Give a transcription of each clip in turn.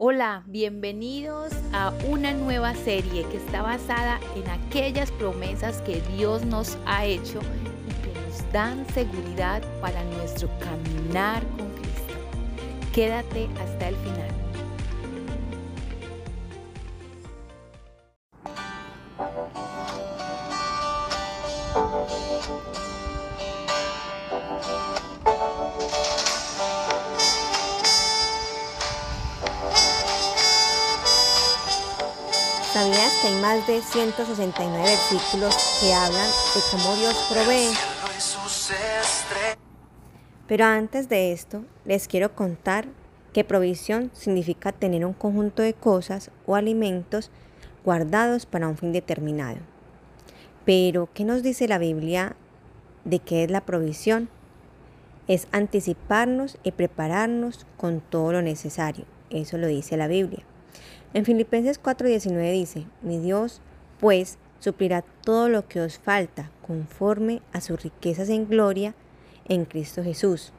Hola, bienvenidos a una nueva serie que está basada en aquellas promesas que Dios nos ha hecho y que nos dan seguridad para nuestro caminar con Cristo. Quédate hasta el final. ¿Sabías que hay más de 169 versículos que hablan de cómo Dios provee? Pero antes de esto, les quiero contar que provisión significa tener un conjunto de cosas o alimentos guardados para un fin determinado. Pero, ¿qué nos dice la Biblia de qué es la provisión? Es anticiparnos y prepararnos con todo lo necesario. Eso lo dice la Biblia. En Filipenses 4:19 dice, mi Dios pues suplirá todo lo que os falta conforme a sus riquezas en gloria en Cristo Jesús.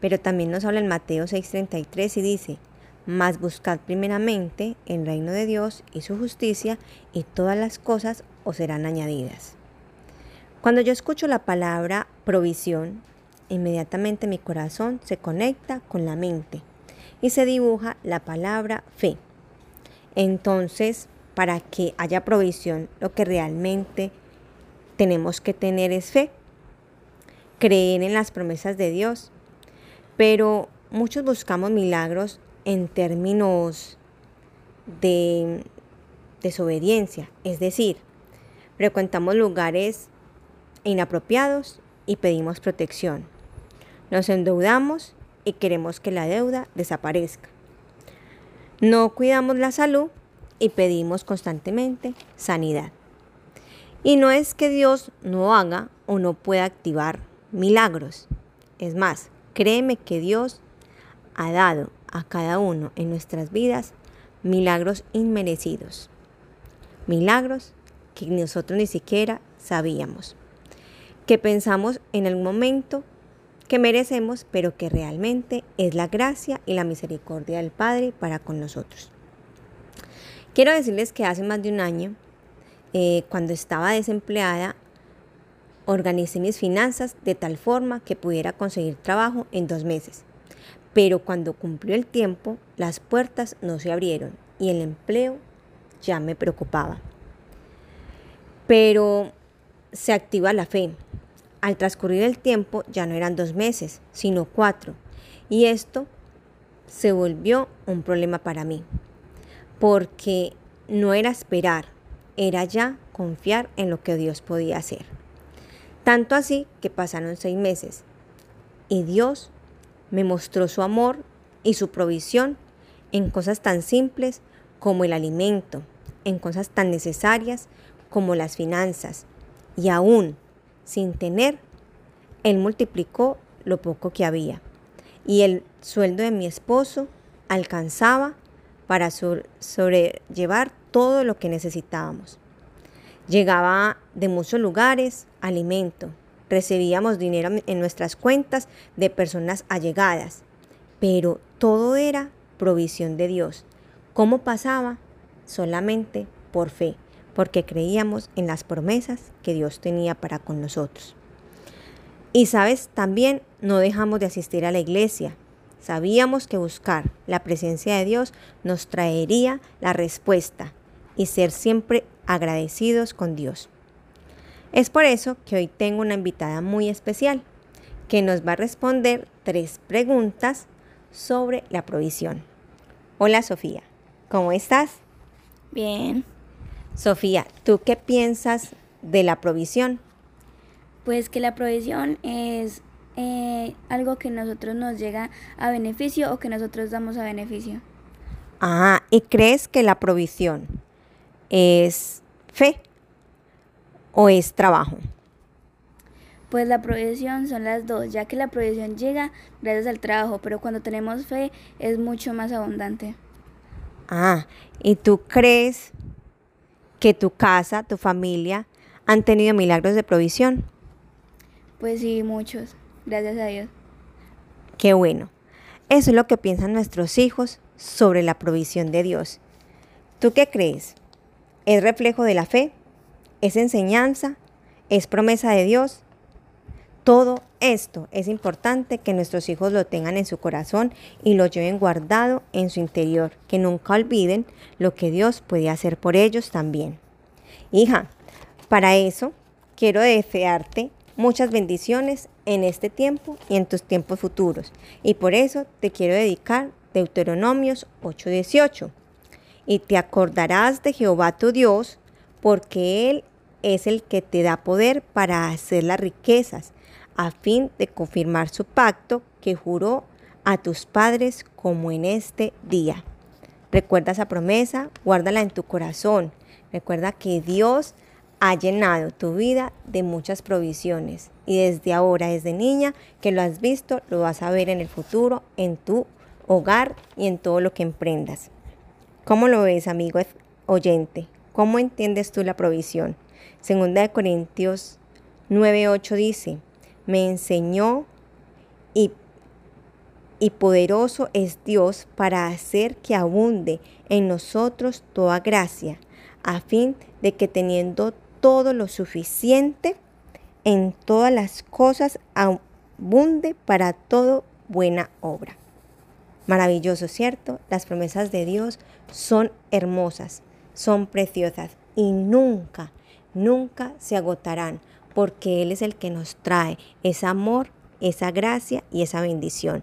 Pero también nos habla en Mateo 6:33 y dice, mas buscad primeramente el reino de Dios y su justicia y todas las cosas os serán añadidas. Cuando yo escucho la palabra provisión, inmediatamente mi corazón se conecta con la mente y se dibuja la palabra fe. Entonces, para que haya provisión, lo que realmente tenemos que tener es fe, creer en las promesas de Dios. Pero muchos buscamos milagros en términos de desobediencia, es decir, frecuentamos lugares inapropiados y pedimos protección. Nos endeudamos y queremos que la deuda desaparezca. No cuidamos la salud y pedimos constantemente sanidad. Y no es que Dios no haga o no pueda activar milagros. Es más, créeme que Dios ha dado a cada uno en nuestras vidas milagros inmerecidos. Milagros que nosotros ni siquiera sabíamos. Que pensamos en el momento que merecemos, pero que realmente es la gracia y la misericordia del Padre para con nosotros. Quiero decirles que hace más de un año, eh, cuando estaba desempleada, organicé mis finanzas de tal forma que pudiera conseguir trabajo en dos meses. Pero cuando cumplió el tiempo, las puertas no se abrieron y el empleo ya me preocupaba. Pero se activa la fe al transcurrir el tiempo ya no eran dos meses, sino cuatro. Y esto se volvió un problema para mí, porque no era esperar, era ya confiar en lo que Dios podía hacer. Tanto así que pasaron seis meses y Dios me mostró su amor y su provisión en cosas tan simples como el alimento, en cosas tan necesarias como las finanzas y aún sin tener, él multiplicó lo poco que había. Y el sueldo de mi esposo alcanzaba para sobrellevar todo lo que necesitábamos. Llegaba de muchos lugares alimento. Recibíamos dinero en nuestras cuentas de personas allegadas. Pero todo era provisión de Dios. ¿Cómo pasaba? Solamente por fe porque creíamos en las promesas que Dios tenía para con nosotros. Y sabes, también no dejamos de asistir a la iglesia. Sabíamos que buscar la presencia de Dios nos traería la respuesta y ser siempre agradecidos con Dios. Es por eso que hoy tengo una invitada muy especial que nos va a responder tres preguntas sobre la provisión. Hola Sofía, ¿cómo estás? Bien. Sofía, ¿tú qué piensas de la provisión? Pues que la provisión es eh, algo que nosotros nos llega a beneficio o que nosotros damos a beneficio. Ah, ¿y crees que la provisión es fe o es trabajo? Pues la provisión son las dos, ya que la provisión llega gracias al trabajo, pero cuando tenemos fe es mucho más abundante. Ah, ¿y tú crees que tu casa, tu familia han tenido milagros de provisión? Pues sí, muchos, gracias a Dios. Qué bueno. Eso es lo que piensan nuestros hijos sobre la provisión de Dios. ¿Tú qué crees? ¿Es reflejo de la fe? ¿Es enseñanza? ¿Es promesa de Dios? Esto es importante que nuestros hijos lo tengan en su corazón y lo lleven guardado en su interior, que nunca olviden lo que Dios puede hacer por ellos también. Hija, para eso quiero desearte muchas bendiciones en este tiempo y en tus tiempos futuros. Y por eso te quiero dedicar Deuteronomios 8:18. Y te acordarás de Jehová tu Dios, porque Él es el que te da poder para hacer las riquezas a fin de confirmar su pacto que juró a tus padres como en este día. Recuerda esa promesa, guárdala en tu corazón. Recuerda que Dios ha llenado tu vida de muchas provisiones y desde ahora, desde niña, que lo has visto, lo vas a ver en el futuro, en tu hogar y en todo lo que emprendas. ¿Cómo lo ves, amigo oyente? ¿Cómo entiendes tú la provisión? Segunda de Corintios 9:8 dice, me enseñó y, y poderoso es Dios para hacer que abunde en nosotros toda gracia, a fin de que teniendo todo lo suficiente en todas las cosas abunde para todo buena obra. Maravilloso, ¿cierto? Las promesas de Dios son hermosas, son preciosas y nunca, nunca se agotarán porque Él es el que nos trae ese amor, esa gracia y esa bendición.